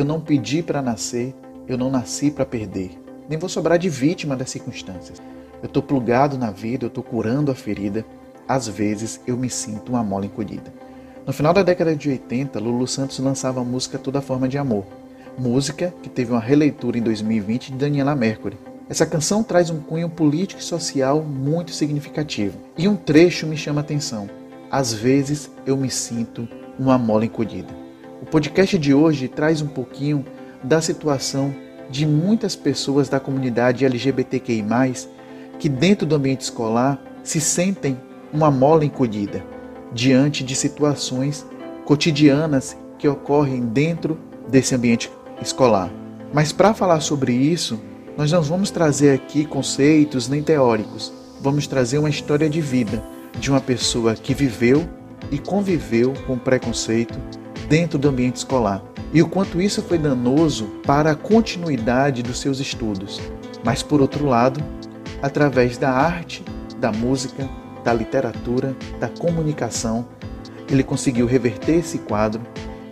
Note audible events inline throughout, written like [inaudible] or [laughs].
Eu não pedi para nascer, eu não nasci para perder. Nem vou sobrar de vítima das circunstâncias. Eu estou plugado na vida, eu estou curando a ferida. Às vezes eu me sinto uma mola encolhida. No final da década de 80, Lulu Santos lançava a música Toda Forma de Amor. Música que teve uma releitura em 2020 de Daniela Mercury. Essa canção traz um cunho político e social muito significativo. E um trecho me chama a atenção. Às vezes eu me sinto uma mola encolhida. O podcast de hoje traz um pouquinho da situação de muitas pessoas da comunidade LGBTQI, que dentro do ambiente escolar se sentem uma mola encolhida diante de situações cotidianas que ocorrem dentro desse ambiente escolar. Mas para falar sobre isso, nós não vamos trazer aqui conceitos nem teóricos, vamos trazer uma história de vida de uma pessoa que viveu e conviveu com preconceito dentro do ambiente escolar e o quanto isso foi danoso para a continuidade dos seus estudos. Mas, por outro lado, através da arte, da música, da literatura, da comunicação, ele conseguiu reverter esse quadro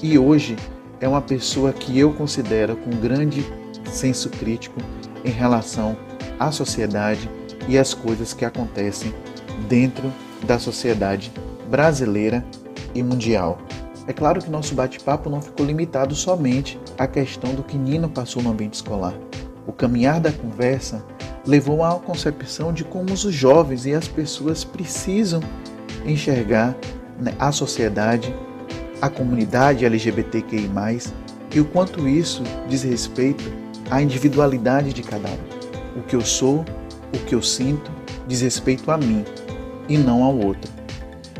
e hoje é uma pessoa que eu considero com grande senso crítico em relação à sociedade e às coisas que acontecem dentro da sociedade brasileira e mundial. É claro que nosso bate-papo não ficou limitado somente à questão do que Nino passou no ambiente escolar. O caminhar da conversa levou à concepção de como os jovens e as pessoas precisam enxergar né, a sociedade, a comunidade LGBTQI, e o quanto isso diz respeito à individualidade de cada um. O que eu sou, o que eu sinto, diz respeito a mim e não ao outro.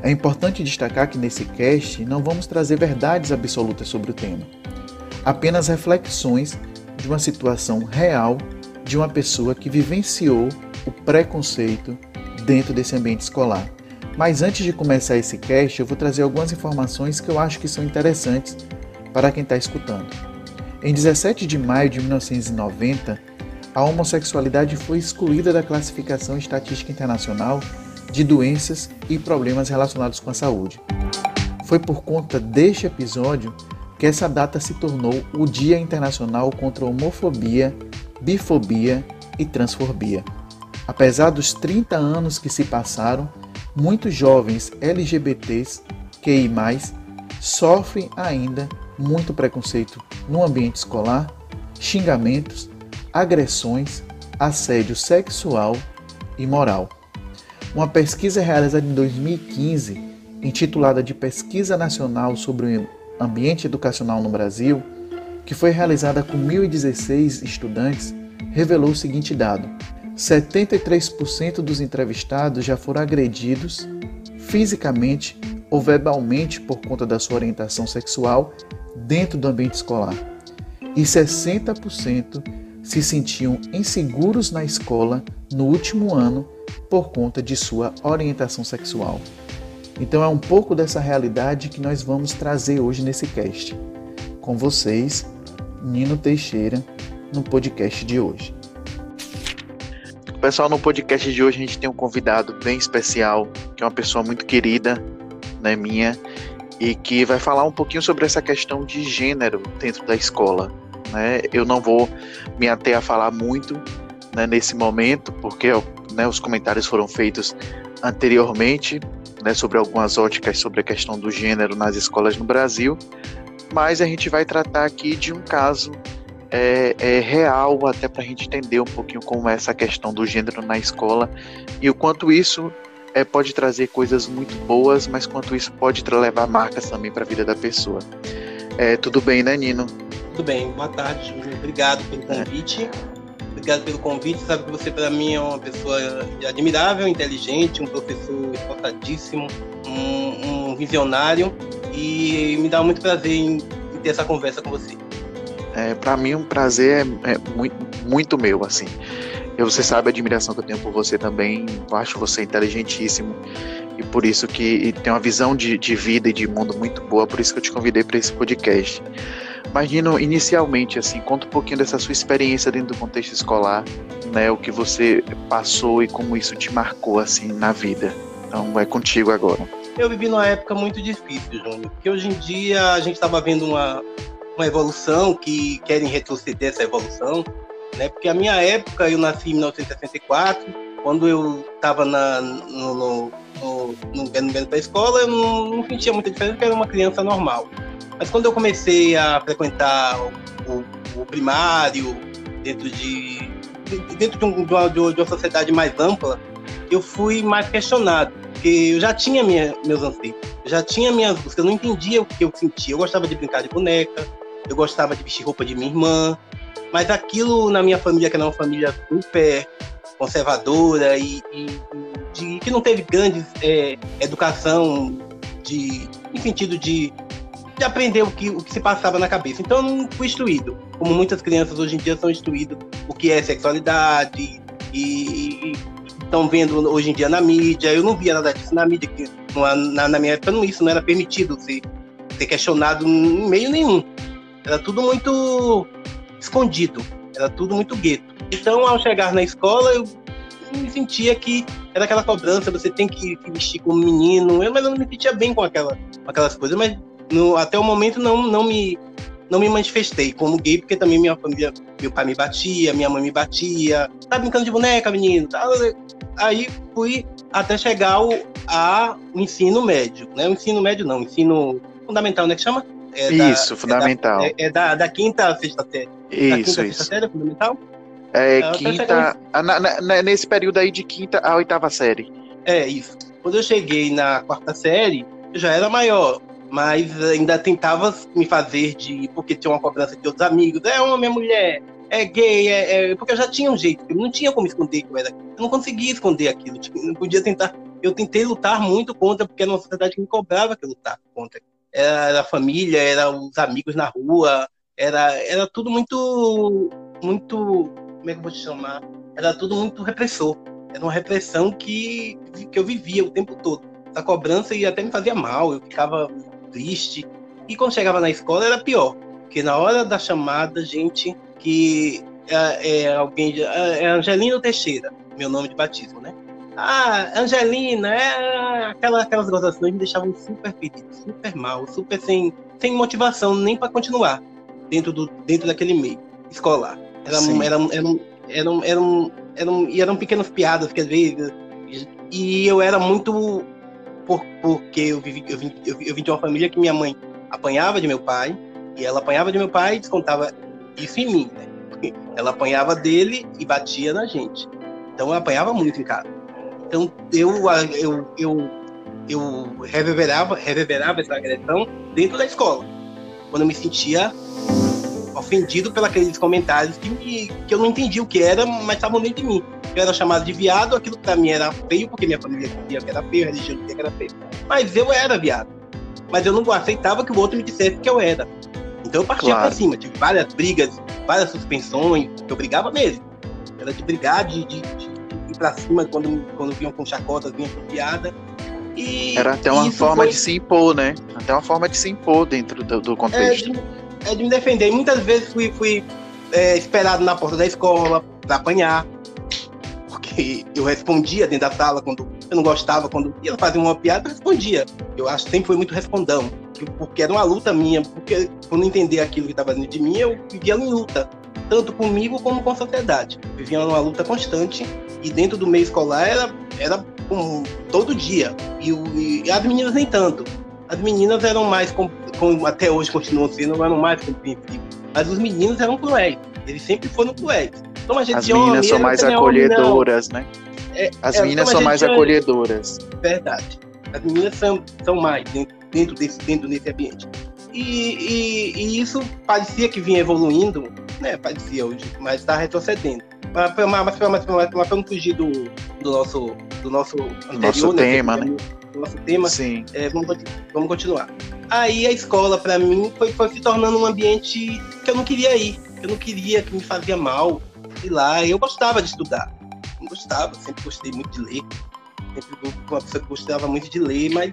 É importante destacar que nesse cast não vamos trazer verdades absolutas sobre o tema, apenas reflexões de uma situação real de uma pessoa que vivenciou o preconceito dentro desse ambiente escolar. Mas antes de começar esse cast, eu vou trazer algumas informações que eu acho que são interessantes para quem está escutando. Em 17 de maio de 1990, a homossexualidade foi excluída da classificação estatística internacional de doenças e problemas relacionados com a saúde. Foi por conta deste episódio que essa data se tornou o Dia Internacional contra a Homofobia, Bifobia e Transfobia. Apesar dos 30 anos que se passaram, muitos jovens LGBTs, QI, sofrem ainda muito preconceito no ambiente escolar, xingamentos, agressões, assédio sexual e moral. Uma pesquisa realizada em 2015, intitulada de Pesquisa Nacional sobre o Ambiente Educacional no Brasil, que foi realizada com 1.016 estudantes, revelou o seguinte dado: 73% dos entrevistados já foram agredidos fisicamente ou verbalmente por conta da sua orientação sexual dentro do ambiente escolar. E 60% se sentiam inseguros na escola no último ano por conta de sua orientação sexual. Então é um pouco dessa realidade que nós vamos trazer hoje nesse cast. Com vocês, Nino Teixeira, no podcast de hoje. Pessoal, no podcast de hoje a gente tem um convidado bem especial, que é uma pessoa muito querida, né, minha, e que vai falar um pouquinho sobre essa questão de gênero dentro da escola. Né? Eu não vou me ater a falar muito né, nesse momento, porque né, os comentários foram feitos anteriormente né, sobre algumas óticas sobre a questão do gênero nas escolas no Brasil, mas a gente vai tratar aqui de um caso é, é real, até para a gente entender um pouquinho como é essa questão do gênero na escola e o quanto isso é, pode trazer coisas muito boas, mas quanto isso pode levar marcas também para a vida da pessoa. É, tudo bem, né, Nino? Tudo bem, boa tarde, Obrigado pelo é. convite. Obrigado pelo convite. Sabe que você, para mim, é uma pessoa admirável, inteligente, um professor esforçadíssimo, um, um visionário. E me dá muito prazer em, ter essa conversa com você. É, para mim, um prazer é, é muito, muito meu, assim. Você sabe a admiração que eu tenho por você também. Eu acho você inteligentíssimo e por isso que tem uma visão de, de vida e de mundo muito boa. Por isso que eu te convidei para esse podcast. Imagino inicialmente assim, conta um pouquinho dessa sua experiência dentro do contexto escolar, né, o que você passou e como isso te marcou assim na vida. Então, vai contigo agora. Eu vivi numa época muito difícil, Júnior, porque hoje em dia a gente estava vendo uma, uma evolução que querem retroceder essa evolução, né? Porque a minha época, eu nasci em 1964, quando eu estava no, no, no, no, para a escola, eu não, não sentia muita diferença, porque era uma criança normal. Mas quando eu comecei a frequentar o, o, o primário, dentro de dentro de, um, de, uma, de, uma, sociedade mais ampla, eu fui mais questionado, porque eu já tinha minha, meus anseios, eu já tinha minhas buscas, eu não entendia o que eu sentia. Eu gostava de brincar de boneca, eu gostava de vestir roupa de minha irmã, mas aquilo na minha família, que era uma família super conservadora e, e de, que não teve grande é, educação de, em sentido de de aprender o que, o que se passava na cabeça. Então eu não fui instruído, como muitas crianças hoje em dia são instruídas o que é sexualidade e, estão vendo hoje em dia na mídia. Eu não via nada disso na mídia, que na, na minha época não, isso não era permitido ser, ser questionado em meio nenhum. Era tudo muito escondido, era tudo muito gueto. Então, ao chegar na escola, eu me sentia que era aquela cobrança, você tem que vestir como menino. Eu, mas eu não me sentia bem com, aquela, com aquelas coisas, mas no, até o momento não, não me não me manifestei como gay, porque também minha família, meu pai me batia, minha mãe me batia, tá brincando de boneca, menino, tá? Aí fui até chegar ao a, o ensino médio, né? O ensino médio não, o ensino fundamental, né? Que chama? É isso, da, fundamental. É, da, é, é da, da, quinta a sexta série. Isso, da quinta isso. sexta série, fundamental? É, é quinta. Na, na, nesse período aí de quinta a oitava série. É, isso. Quando eu cheguei na quarta série, eu já era maior mas ainda tentava me fazer de. porque tinha uma cobrança de outros amigos, é homem, é mulher, é gay, é, é, porque eu já tinha um jeito, eu não tinha como esconder que eu era. Eu não conseguia esconder aquilo, tipo, não podia tentar. Eu tentei lutar muito contra, porque era uma sociedade que me cobrava que eu lutasse contra. Era, era a família, era os amigos na rua, era, era tudo muito. muito. como é que eu vou te chamar? Era tudo muito repressor. Era uma repressão que, que eu vivia o tempo todo. Essa cobrança e até me fazia mal, eu ficava triste. E quando chegava na escola era pior, porque na hora da chamada, gente que é, é alguém, é, é Angelino Teixeira, meu nome de batismo, né? Ah, Angelina, é aquela, aquelas gozações me deixavam super ferido, super mal, super sem, sem motivação nem para continuar dentro, do, dentro daquele meio escolar. Era, era, era, eram, eram, eram, eram, eram pequenas piadas que às vezes. E eu era muito por, porque eu, vivi, eu, vim, eu, eu vim de uma família que minha mãe apanhava de meu pai, e ela apanhava de meu pai e descontava isso em mim, né? Ela apanhava dele e batia na gente. Então eu apanhava muito em casa. Então eu, eu, eu, eu reverberava, reverberava essa agressão dentro da escola. Quando eu me sentia ofendido pelos comentários que, me, que eu não entendi o que era, mas estavam dentro de mim. Eu era chamado de viado, aquilo pra mim era feio, porque minha família dizia que era feio, a religião dizia que era feio. Mas eu era viado. Mas eu não aceitava que o outro me dissesse que eu era. Então eu partia claro. pra cima, tive várias brigas, várias suspensões, eu brigava mesmo. Era de brigar, de, de, de ir pra cima quando, quando vinham com chacotas, vinham com piada. E era até uma forma foi... de se impor, né? Até uma forma de se impor dentro do, do contexto. É de, é de, me defender. Muitas vezes fui, fui é, esperado na porta da escola para apanhar porque eu respondia dentro da sala quando eu não gostava, quando ia fazer uma piada, eu respondia. Eu acho que sempre foi muito respondão, porque era uma luta minha, porque por não entender aquilo que estava dentro de mim, eu vivia em luta, tanto comigo como com a sociedade. Vivia numa luta constante e dentro do meio escolar era, era um, todo dia. E, e, as meninas nem tanto. As meninas eram mais, com, com, até hoje continuam sendo, eram mais compreensivas. Mas os meninos eram cruéis. Eles sempre foram cruéis. Então, As meninas são mais acolhedoras, né? É, As é, meninas são mais acolhedoras. Verdade. As meninas são, são mais dentro, dentro, desse, dentro desse ambiente. E, e, e, isso parecia que vinha evoluindo, né? Parecia hoje, mas está retrocedendo. Mas, mas, mas, mas, mas, não fugir do, do nosso, do nosso, anterior, nosso né, tema, né? Nosso tema. Sim. É, vamos, vamos continuar. Aí a escola, para mim, foi, foi se tornando um ambiente que eu não queria ir. Eu não queria, que me fazia mal. Sei lá, eu gostava de estudar. Eu gostava, sempre gostei muito de ler. Sempre uma pessoa que gostava muito de ler, mas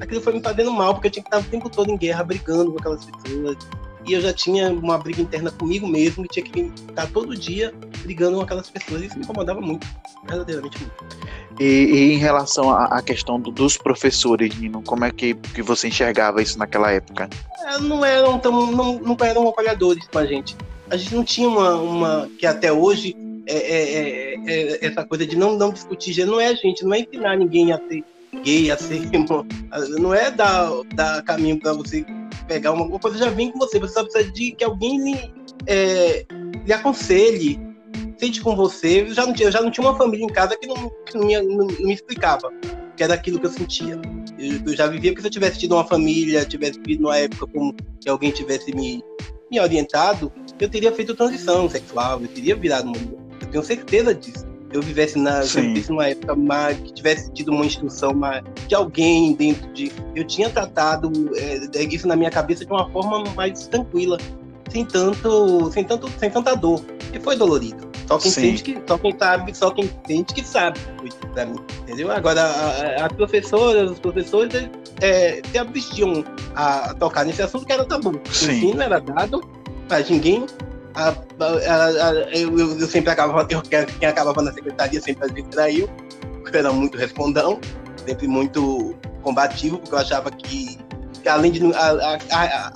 aquilo foi me fazendo mal, porque eu tinha que estar o tempo todo em guerra, brigando com aquelas pessoas e eu já tinha uma briga interna comigo mesmo e tinha que estar todo dia brigando com aquelas pessoas. Isso me incomodava muito, verdadeiramente muito. E, e em relação à, questão do, dos professores, Nino, como é que, que você enxergava isso naquela época? É, não eram tão, não, não eram apoiadores com a gente. A gente não tinha uma, uma que até hoje é, é, é, é essa coisa de não, não discutir gênero. Não é, gente, não é ensinar ninguém a ser gay, a ser. [laughs] Não é dar, dar caminho para você pegar uma coisa já vem com você. Você só precisa de que alguém lhe, é, lhe aconselhe, sente com você. Eu já não tinha, já não tinha uma família em casa que não, que não, me, não, não me explicava que era aquilo que eu sentia. Eu, eu, já vivia que se eu tivesse tido uma família, tivesse vivido numa época como que alguém tivesse me, me orientado, eu teria feito transição sexual, eu teria virado mulher. Eu tenho certeza disso eu vivesse na vivesse numa época mais, que tivesse tido uma instrução mais, de alguém dentro de. Eu tinha tratado é, isso na minha cabeça de uma forma mais tranquila, sem tanto, sem tanto, sem tanta dor. E foi dolorido. Só quem sente que, só quem sabe, só quem sente que sabe para mim, entendeu? Agora as professoras, os professores é, se abstiam a tocar nesse assunto que era tabu. O ensino era dado para ninguém a, a, a, eu, eu, sempre acabava, eu, quem acabava na secretaria sempre me traiu, porque era muito respondão, sempre muito combativo, porque eu achava que, além de. A, a,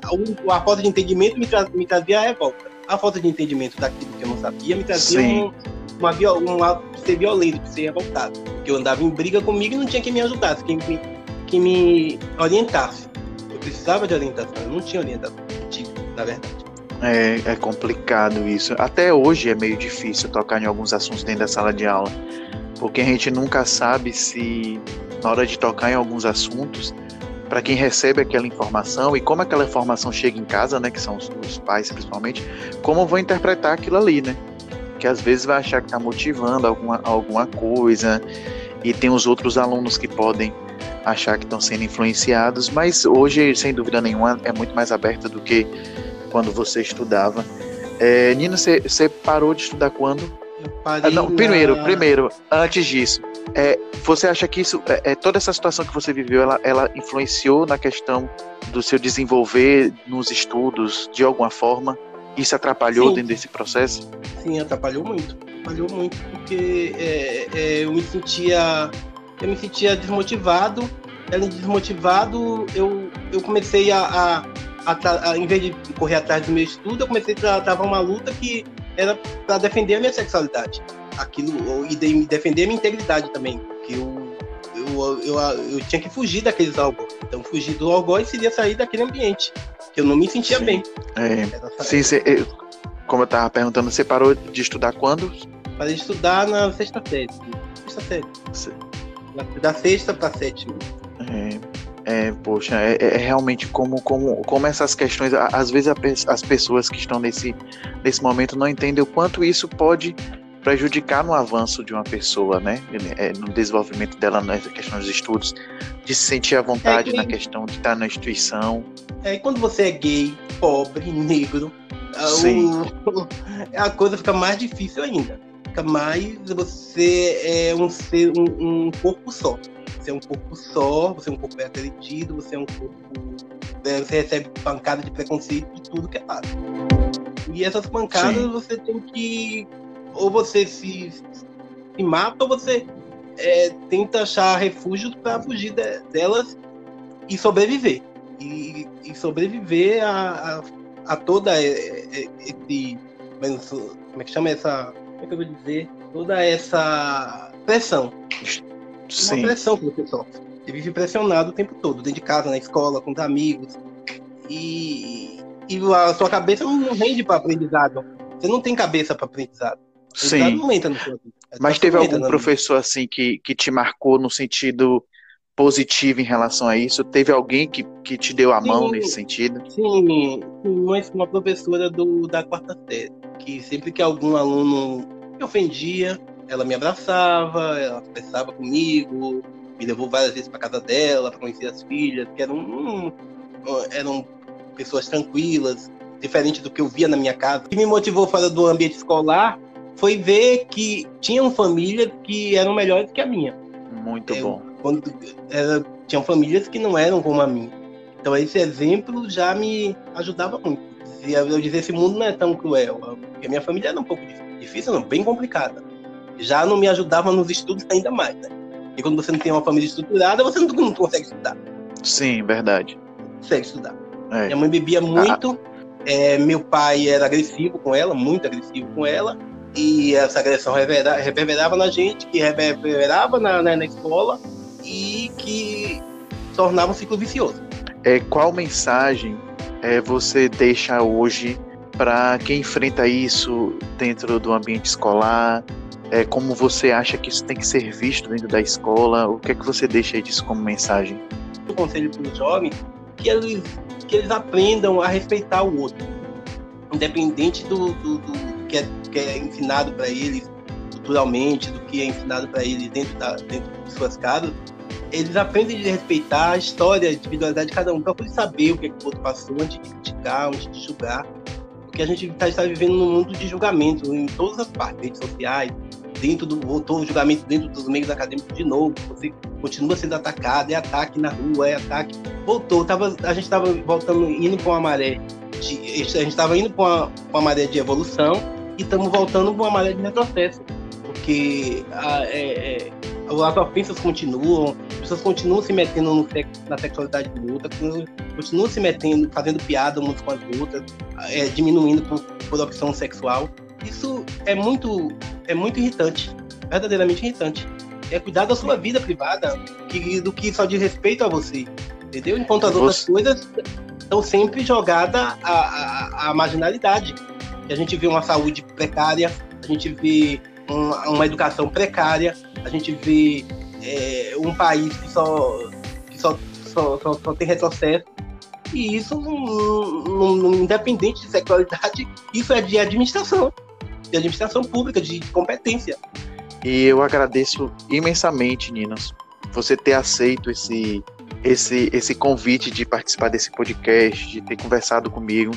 a, falta de entendimento me, tra, me trazia a revolta. A falta de entendimento daquilo que eu não sabia me trazia um, uma, uma, ser violento, ser revoltado. Porque eu andava em briga comigo e não tinha quem me ajudasse, quem me, quem me orientasse. Eu precisava de orientação, eu não tinha orientação, na verdade. É, é complicado isso. Até hoje é meio difícil tocar em alguns assuntos dentro da sala de aula, porque a gente nunca sabe se, na hora de tocar em alguns assuntos, para quem recebe aquela informação e como aquela informação chega em casa, né, que são os, os pais principalmente, como vão interpretar aquilo ali, né? Que às vezes vai achar que está motivando alguma, alguma coisa, e tem os outros alunos que podem achar que estão sendo influenciados, mas hoje, sem dúvida nenhuma, é muito mais aberta do que quando você estudava. É, Nina, você, parou de estudar quando? Ah, não, primeiro, na... primeiro, antes disso, é, você acha que isso, é, é, toda essa situação que você viveu, ela, ela influenciou na questão do seu desenvolver nos estudos de alguma forma? Isso atrapalhou Sim. dentro desse processo? Sim, atrapalhou muito, atrapalhou muito, porque é, é, eu me sentia, eu me sentia desmotivado. Além de desmotivado, eu, eu comecei a, a a, a, em vez de correr atrás do meu estudo, eu comecei a travar uma luta que era para defender a minha sexualidade. Aquilo, e de, defender a minha integridade também. Que eu, eu, eu, eu, tinha que fugir daqueles algozes. Então, fugir do algoz seria sair daquele ambiente. Que eu não me sentia sim. bem. É. Sim, sim, eu, como eu estava perguntando, você parou de estudar quando? Parei de estudar na sexta série. Sexta série. Da sexta para sétima. É. É, poxa, é, é, realmente como, como, como essas questões, às vezes a, as pessoas que estão nesse, nesse momento não entendem o quanto isso pode prejudicar no avanço de uma pessoa, né? É, no desenvolvimento dela nessa questão dos estudos, de se sentir à vontade é na questão de estar na instituição. É, quando você é gay, pobre, negro, a, [laughs] a coisa fica mais difícil ainda. Fica mais você é um ser, um, um corpo só. Você é um corpo só, você é um corpo bem agredido, você é um corpo. Né, você recebe pancada de preconceito de tudo que é lado. E essas pancadas Sim. você tem que. Ou você se, se mata, ou você é, tenta achar refúgio para fugir de, delas e sobreviver. E, e sobreviver a, a, a toda esse. Como é que chama essa. Como é que eu vou dizer? Toda essa pressão Sim. uma pressão que você sofre. Você vive pressionado o tempo todo, dentro de casa, na escola, com os amigos. E, e a sua cabeça não rende para aprendizado. Você não tem cabeça para aprendizado. Sim. Não entra no seu Mas teve algum professor assim que, que te marcou no sentido positivo em relação a isso? Teve alguém que, que te deu a sim, mão nesse sentido? Sim, uma, uma professora do, da quarta série, que sempre que algum aluno me ofendia, ela me abraçava, ela conversava comigo, me levou várias vezes para casa dela para conhecer as filhas, que eram, um, eram pessoas tranquilas, diferente do que eu via na minha casa. O que me motivou fora do ambiente escolar foi ver que tinham famílias que eram melhores que a minha. Muito eu, bom. Quando era, tinham famílias que não eram como a minha. Então esse exemplo já me ajudava muito. Eu dizer esse mundo não é tão cruel, porque a minha família era um pouco difícil, não, bem complicada. Já não me ajudava nos estudos ainda mais, né? E quando você não tem uma família estruturada, você não, não consegue estudar. Sim, verdade. Não consegue estudar. É. Minha mãe bebia muito, ah. é, meu pai era agressivo com ela, muito agressivo com ela, e essa agressão reverberava, reverberava na gente, que reverberava na, na, na escola e que tornava um ciclo vicioso. É, qual mensagem é, você deixa hoje para quem enfrenta isso dentro do ambiente escolar? É, como você acha que isso tem que ser visto dentro da escola? O que é que você deixa aí disso como mensagem? O conselho para os jovens que eles, que eles aprendam a respeitar o outro, independente do, do, do que, é, que é ensinado para eles culturalmente, do que é ensinado para eles dentro, da, dentro de suas casas, eles aprendem a respeitar a história, a individualidade de cada um, poder saber o que, é que o outro passou, antes de criticar, antes de julgar. Porque a gente está, está vivendo num mundo de julgamento em todas as partes, redes sociais, dentro do voltou o julgamento dentro dos meios acadêmicos de novo. Você continua sendo atacado, é ataque na rua, é ataque. Voltou, tava, a gente estava voltando, indo para uma maré, de, a gente estava indo para uma, uma maré de evolução e estamos voltando para uma maré de retrocesso, porque a, é, é, as ofensas continuam, as pessoas continuam se metendo no na sexualidade de luta, continuam se metendo, fazendo piada umas com as outras, é, diminuindo por, por opção sexual. Isso é muito, é muito irritante, verdadeiramente irritante. É cuidar da sua vida privada que, do que só diz respeito a você, entendeu? Enquanto as outras coisas estão sempre jogadas à, à, à marginalidade. A gente vê uma saúde precária, a gente vê uma, uma educação precária, a gente vê é, um país que só, que só, só, só, só tem retrocesso. E isso, independente de sexualidade, isso é de administração, de administração pública, de competência. E eu agradeço imensamente, Ninos, você ter aceito esse, esse, esse convite de participar desse podcast, de ter conversado comigo,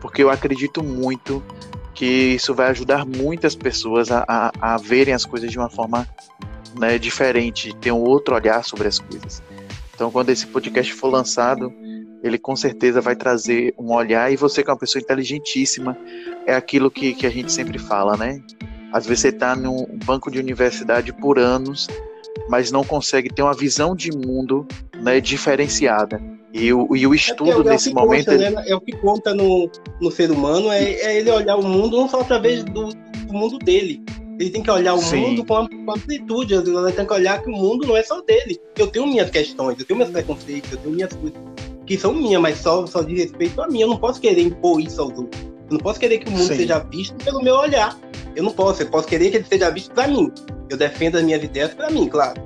porque eu acredito muito que isso vai ajudar muitas pessoas a, a, a verem as coisas de uma forma né, diferente, ter um outro olhar sobre as coisas. Então, quando esse podcast for lançado, ele com certeza vai trazer um olhar. E você, que é uma pessoa inteligentíssima, é aquilo que, que a gente sempre fala, né? Às vezes você está num banco de universidade por anos, mas não consegue ter uma visão de mundo né, diferenciada. E o, e o é estudo é, é nesse momento. Conta, né? É o que conta no, no ser humano, é, é ele olhar o mundo não só através do, do mundo dele, ele tem que olhar o Sim. mundo com, amplitude. Ele tem que olhar que o mundo não é só dele. Eu tenho minhas questões, eu tenho meus preconceitos, eu tenho minhas coisas que são minhas, mas só, só de respeito a mim. Eu não posso querer impor isso aos outros. Eu não posso querer que o mundo Sim. seja visto pelo meu olhar. Eu não posso. Eu posso querer que ele seja visto para mim. Eu defendo as minhas ideias para mim, claro.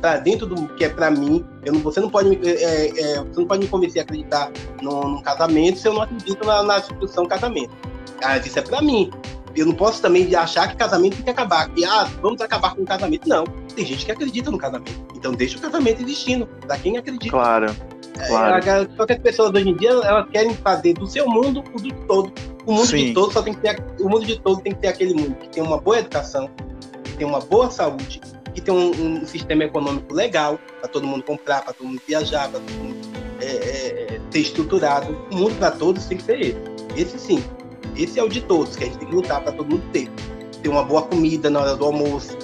Para dentro do que é para mim. Eu não, você, não pode, é, é, você não pode me convencer a acreditar num, num casamento se eu não acredito na, na instituição casamento. Ah, isso é para mim eu não posso também achar que casamento tem que acabar. Que, ah, vamos acabar com o casamento. Não. Tem gente que acredita no casamento. Então deixa o casamento existindo. Pra quem acredita. Claro. É, claro. só que as pessoas hoje em dia, elas querem fazer do seu mundo o do todo. O mundo Sim. de todo só tem que ter. O mundo de todo tem que ter aquele mundo que tem uma boa educação, que tem uma boa saúde, que tem um, um sistema econômico legal para todo mundo comprar, para todo mundo viajar, para todo mundo é, é, ter estruturado. O mundo para todos tem que ser esse. Esse sim. Esse é o de todos, que a gente tem que lutar para todo mundo ter. Ter uma boa comida na hora do almoço,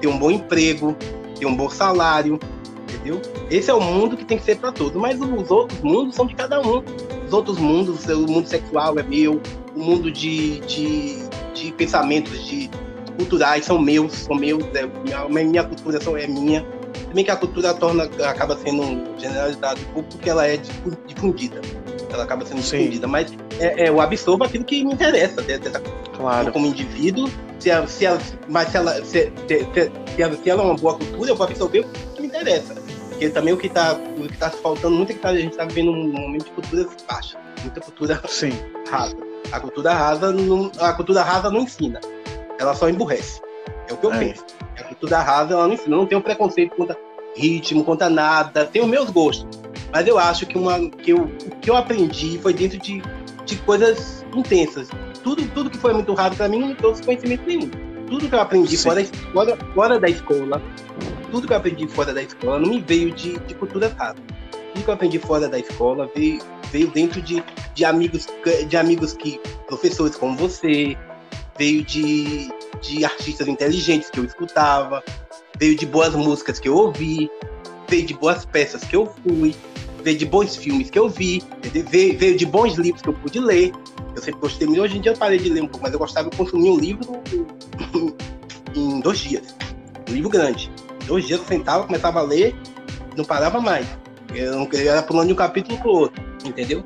ter um bom emprego, ter um bom salário, entendeu? Esse é o mundo que tem que ser para todos. Mas os outros mundos são de cada um. Os outros mundos, o mundo sexual é meu, o mundo de, de, de pensamentos, de culturais são meus, são meus, é, minha, minha cultura é minha. Também que a cultura torna, acaba sendo generalizada um pouco porque ela é difundida ela acaba sendo Sim. mas é, é, eu absorvo aquilo que me interessa dessa, claro. como indivíduo. Se ela, se ela, mas se ela, se, se, se, ela, se ela é uma boa cultura, eu vou absorver o que me interessa. Porque também o que está o que tá faltando muito é que tá, a gente está vivendo um momento de cultura baixa, muita cultura Sim. rasa. A cultura rasa não, a cultura rasa não ensina. Ela só emburrece. É o que eu é. penso. A cultura rasa, ela não ensina. Eu não tenho preconceito contra ritmo, contra nada. Tenho meus gostos. Mas eu acho que, uma, que eu, o que eu aprendi foi dentro de, de coisas intensas. Tudo, tudo que foi muito raro para mim não me trouxe conhecimento nenhum. Tudo que eu aprendi fora, fora, fora da escola, tudo que eu aprendi fora da escola não me veio de, de cultura rasa. Tudo que eu aprendi fora da escola veio, veio dentro de, de amigos de amigos que professores como você, veio de, de artistas inteligentes que eu escutava, veio de boas músicas que eu ouvi, veio de boas peças que eu fui, veio de bons filmes que eu vi, veio, veio de bons livros que eu pude ler. Eu sempre gostei muito. Hoje em dia eu parei de ler um pouco, mas eu gostava de consumir um livro em dois dias. Um livro grande. Dois dias eu sentava, começava a ler, não parava mais. Eu, eu era pulando de um capítulo pro outro, entendeu?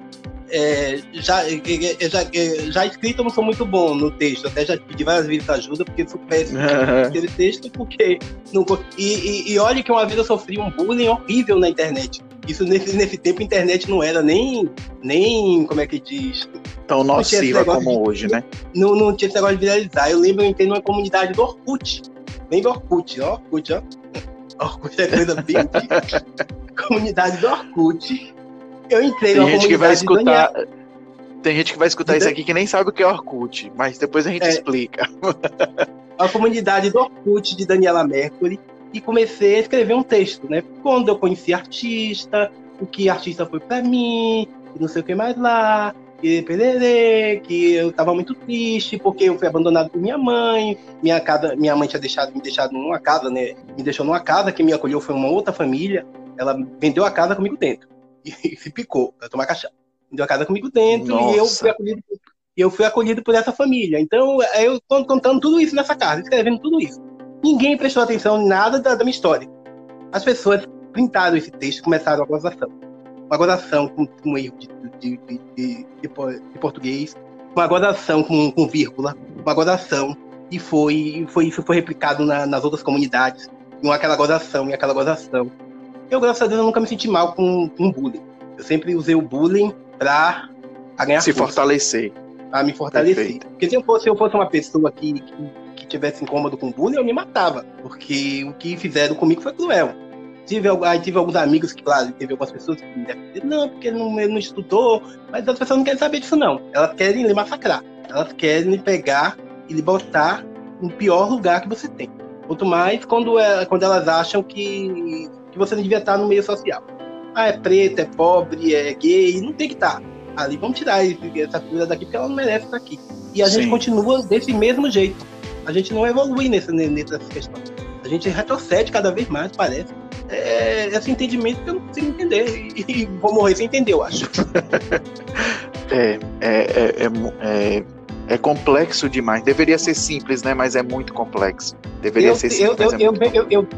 É, já, é, é, já, é, já escrito eu não sou muito bom no texto, até já pedi várias vezes ajuda, porque sou péssimo aquele [laughs] texto, porque não, e, e, e olha que uma vez eu sofri um bullying horrível na internet. Isso nesse, nesse tempo a internet não era nem, nem como é que diz? Tão nociva como de, hoje, né? Não, não tinha esse negócio de viralizar. Eu lembro, eu entrei numa comunidade do Orkut. Lembra Orkut, ó, Orkut, ó. [laughs] Orkut é coisa bem [laughs] comunidade do Orkut eu entrei Tem gente que vai escutar. Tem gente que vai escutar isso aqui que nem sabe o que é Orkut, mas depois a gente é, explica. [laughs] a comunidade do Orkut de Daniela Mercury e comecei a escrever um texto, né? Quando eu conheci artista, o que artista foi para mim, e não sei o que mais lá, e que eu tava muito triste porque eu fui abandonado por minha mãe, minha casa, minha mãe tinha deixado me deixado numa casa, né? Me deixou numa casa que me acolheu foi uma outra família. Ela vendeu a casa comigo dentro e se picou para tomar cachaça. Deu a casa comigo dentro Nossa. e eu fui acolhido eu fui acolhido por essa família. Então, eu estou contando tudo isso nessa carta, escrevendo tudo isso. Ninguém prestou atenção em nada da, da minha história. As pessoas printaram esse texto e começaram a gozação. Uma gozação com, com um erro de, de, de, de, português, uma gozação com, com vírgula, uma gozação, e foi, foi isso foi replicado na, nas outras comunidades, com aquela gozação e aquela gozação. Eu, graças a Deus, eu nunca me senti mal com, com bullying. Eu sempre usei o bullying pra ganhar Se força, fortalecer. Pra me fortalecer. Perfeito. Porque se eu, fosse, se eu fosse uma pessoa que, que, que tivesse incômodo com bullying, eu me matava. Porque o que fizeram comigo foi cruel. Tive, aí tive alguns amigos que, claro, teve algumas pessoas que me defenderam, não, porque ele não, ele não estudou, mas as pessoas não querem saber disso, não. Elas querem lhe massacrar. Elas querem lhe pegar e lhe botar no pior lugar que você tem. Quanto mais quando, é, quando elas acham que que você não devia estar no meio social. Ah, é preto, é pobre, é gay, não tem que estar. Ali, vamos tirar essa figura daqui porque ela não merece estar aqui. E a Sim. gente continua desse mesmo jeito. A gente não evolui nessa, nessas questões. A gente retrocede cada vez mais, parece. É, esse entendimento que eu não consigo entender. E, vou morrer sem entender, eu acho. [laughs] é, é, é, é, é, complexo demais. Deveria ser simples, né? Mas é muito complexo. Deveria eu, ser simples. Eu, eu, eu, eu,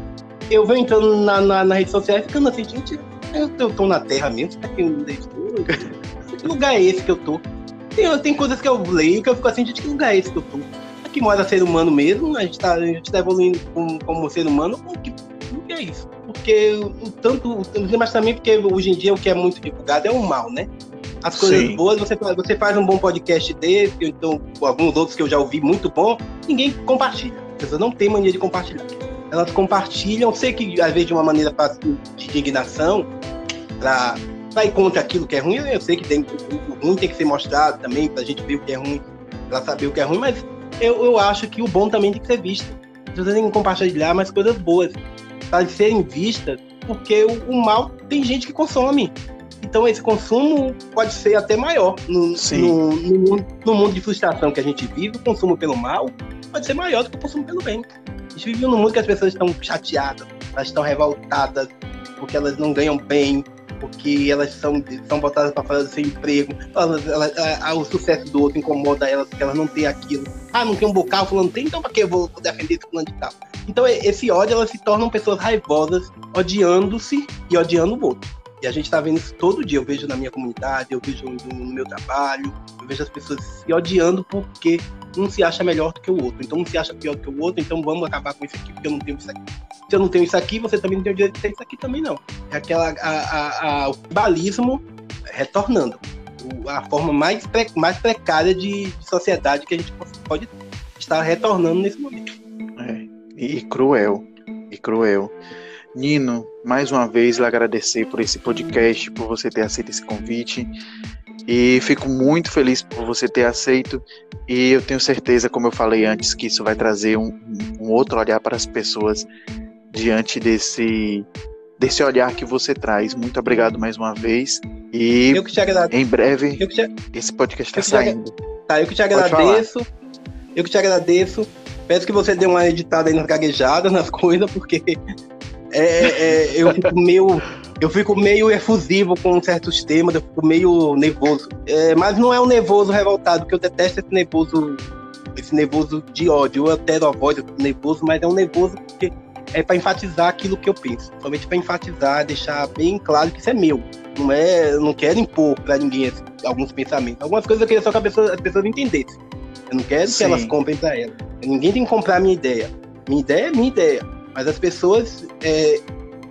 eu venho entrando na, na, na rede social e ficando assim, gente, eu, eu tô na Terra mesmo, tá aqui [laughs] Que lugar é esse que eu tô? Tem, tem coisas que eu leio que eu fico assim, gente, que lugar é esse que eu tô? Aqui mora ser humano mesmo, a gente tá, a gente tá evoluindo como, como ser humano, o que, o que é isso? Porque o tanto, mas também porque hoje em dia o que é muito divulgado é o mal, né? As coisas Sim. boas, você, você faz um bom podcast desse, então alguns outros que eu já ouvi muito bom, ninguém compartilha. As pessoas não têm mania de compartilhar elas compartilham, sei que às vezes de uma maneira de indignação, para ir contra aquilo que é ruim, eu sei que tem, o ruim tem que ser mostrado também, para a gente ver o que é ruim, para saber o que é ruim, mas eu, eu acho que o bom também tem que ser visto. Pessoas têm que compartilhar mais coisas boas, para serem vistas, porque o, o, mal tem gente que consome. Então esse consumo pode ser até maior. No, no, no, no mundo de frustração que a gente vive, o consumo pelo mal pode ser maior do que o consumo pelo bem. A gente vive num mundo que as pessoas estão chateadas, elas estão revoltadas, porque elas não ganham bem, porque elas são, são botadas para do seu emprego, elas, elas, a, o sucesso do outro incomoda elas, porque elas não têm aquilo. Ah, não tem um bocal, fulano tem, então para que eu vou defender esse fulano de tal? Então, esse ódio, elas se tornam pessoas raivosas, odiando-se e odiando o outro. E a gente está vendo isso todo dia. Eu vejo na minha comunidade, eu vejo no meu trabalho, eu vejo as pessoas se odiando porque um se acha melhor do que o outro. Então um se acha pior do que o outro, então vamos acabar com isso aqui porque eu não tenho isso aqui. Se eu não tenho isso aqui, você também não tem o direito de ter isso aqui também não. É aquela a, a, a, o balismo retornando. A forma mais, pre, mais precária de, de, sociedade que a gente pode está retornando nesse momento. É, e cruel, e cruel. Nino, mais uma vez lhe agradecer por esse podcast, por você ter aceito esse convite. E fico muito feliz por você ter aceito. E eu tenho certeza, como eu falei antes, que isso vai trazer um, um outro olhar para as pessoas diante desse, desse olhar que você traz. Muito obrigado mais uma vez. E em breve te... esse podcast está saindo. Tá, eu que te agradeço. Eu que te agradeço. Peço que você dê uma editada aí nas gaguejadas, nas coisas, porque [laughs] é, é, eu fico meio. Eu fico meio efusivo com certos temas, eu fico meio nervoso. É, mas não é um nervoso revoltado, porque eu detesto esse nervoso, esse nervoso de ódio. Eu altero a voz, eu nervoso, mas é um nervoso porque é para enfatizar aquilo que eu penso. Somente para enfatizar, deixar bem claro que isso é meu. Não é, eu não quero impor para ninguém alguns pensamentos. Algumas coisas eu queria só que pessoa, as pessoas entendessem. Eu não quero Sim. que elas comprem para elas. Ninguém tem que comprar a minha ideia. Minha ideia é minha ideia. Mas as pessoas, é,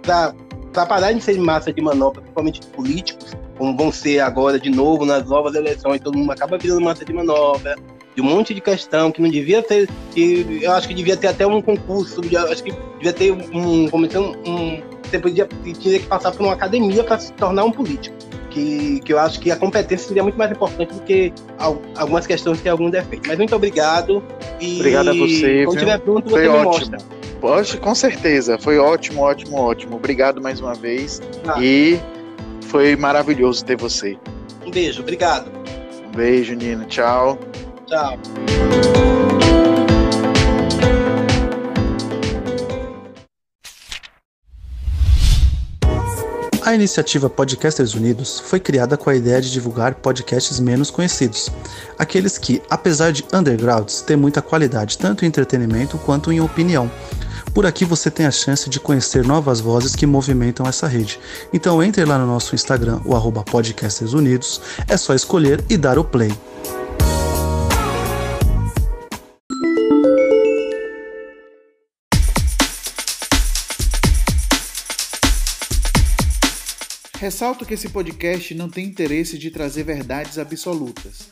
para parar de ser massa de manobra, principalmente políticos, como vão ser agora de novo nas novas eleições, todo mundo acaba virando massa de manobra, de um monte de questão que não devia ter, que eu acho que devia ter até um concurso, acho que devia ter um, como um, você podia tinha que passar por uma academia para se tornar um político. Que, que eu acho que a competência seria muito mais importante do que algumas questões que algum defeito. Mas muito obrigado. E obrigado a você. Quando estiver pronto, você me mostra. Pode, com certeza. Foi ótimo, ótimo, ótimo. Obrigado mais uma vez. Ah. E foi maravilhoso ter você. Um beijo, obrigado. Um beijo, Nino. Tchau. Tchau. A iniciativa Podcasters Unidos foi criada com a ideia de divulgar podcasts menos conhecidos, aqueles que, apesar de undergrounds, têm muita qualidade tanto em entretenimento quanto em opinião. Por aqui você tem a chance de conhecer novas vozes que movimentam essa rede. Então entre lá no nosso Instagram, o arroba Podcasters Unidos, é só escolher e dar o play. Ressalto que esse podcast não tem interesse de trazer verdades absolutas.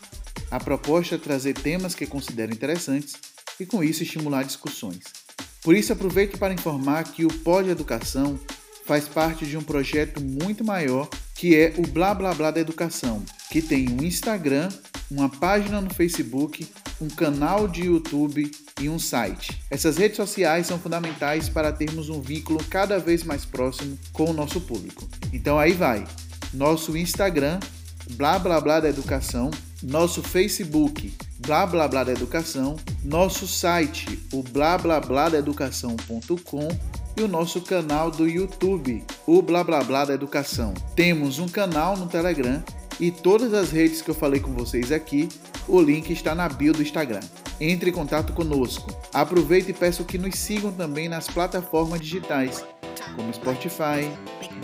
A proposta é trazer temas que considero interessantes e, com isso, estimular discussões. Por isso, aproveito para informar que o Pod Educação faz parte de um projeto muito maior que é o Blá Blá Blá da Educação, que tem um Instagram, uma página no Facebook, um canal de YouTube e um site. Essas redes sociais são fundamentais para termos um vínculo cada vez mais próximo com o nosso público. Então aí vai. Nosso Instagram, blá blá blá da educação, nosso Facebook, blá blá blá da educação, nosso site, o blá blá blá da educação.com e o nosso canal do YouTube, o blá blá blá da educação. Temos um canal no Telegram e todas as redes que eu falei com vocês aqui, o link está na bio do Instagram. Entre em contato conosco. Aproveite e peço que nos sigam também nas plataformas digitais, como Spotify,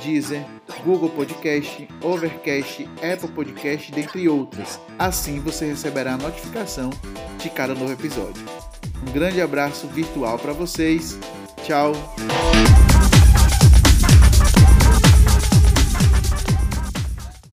Deezer, Google Podcast, Overcast, Apple Podcast, dentre outras. Assim você receberá a notificação de cada novo episódio. Um grande abraço virtual para vocês. Tchau.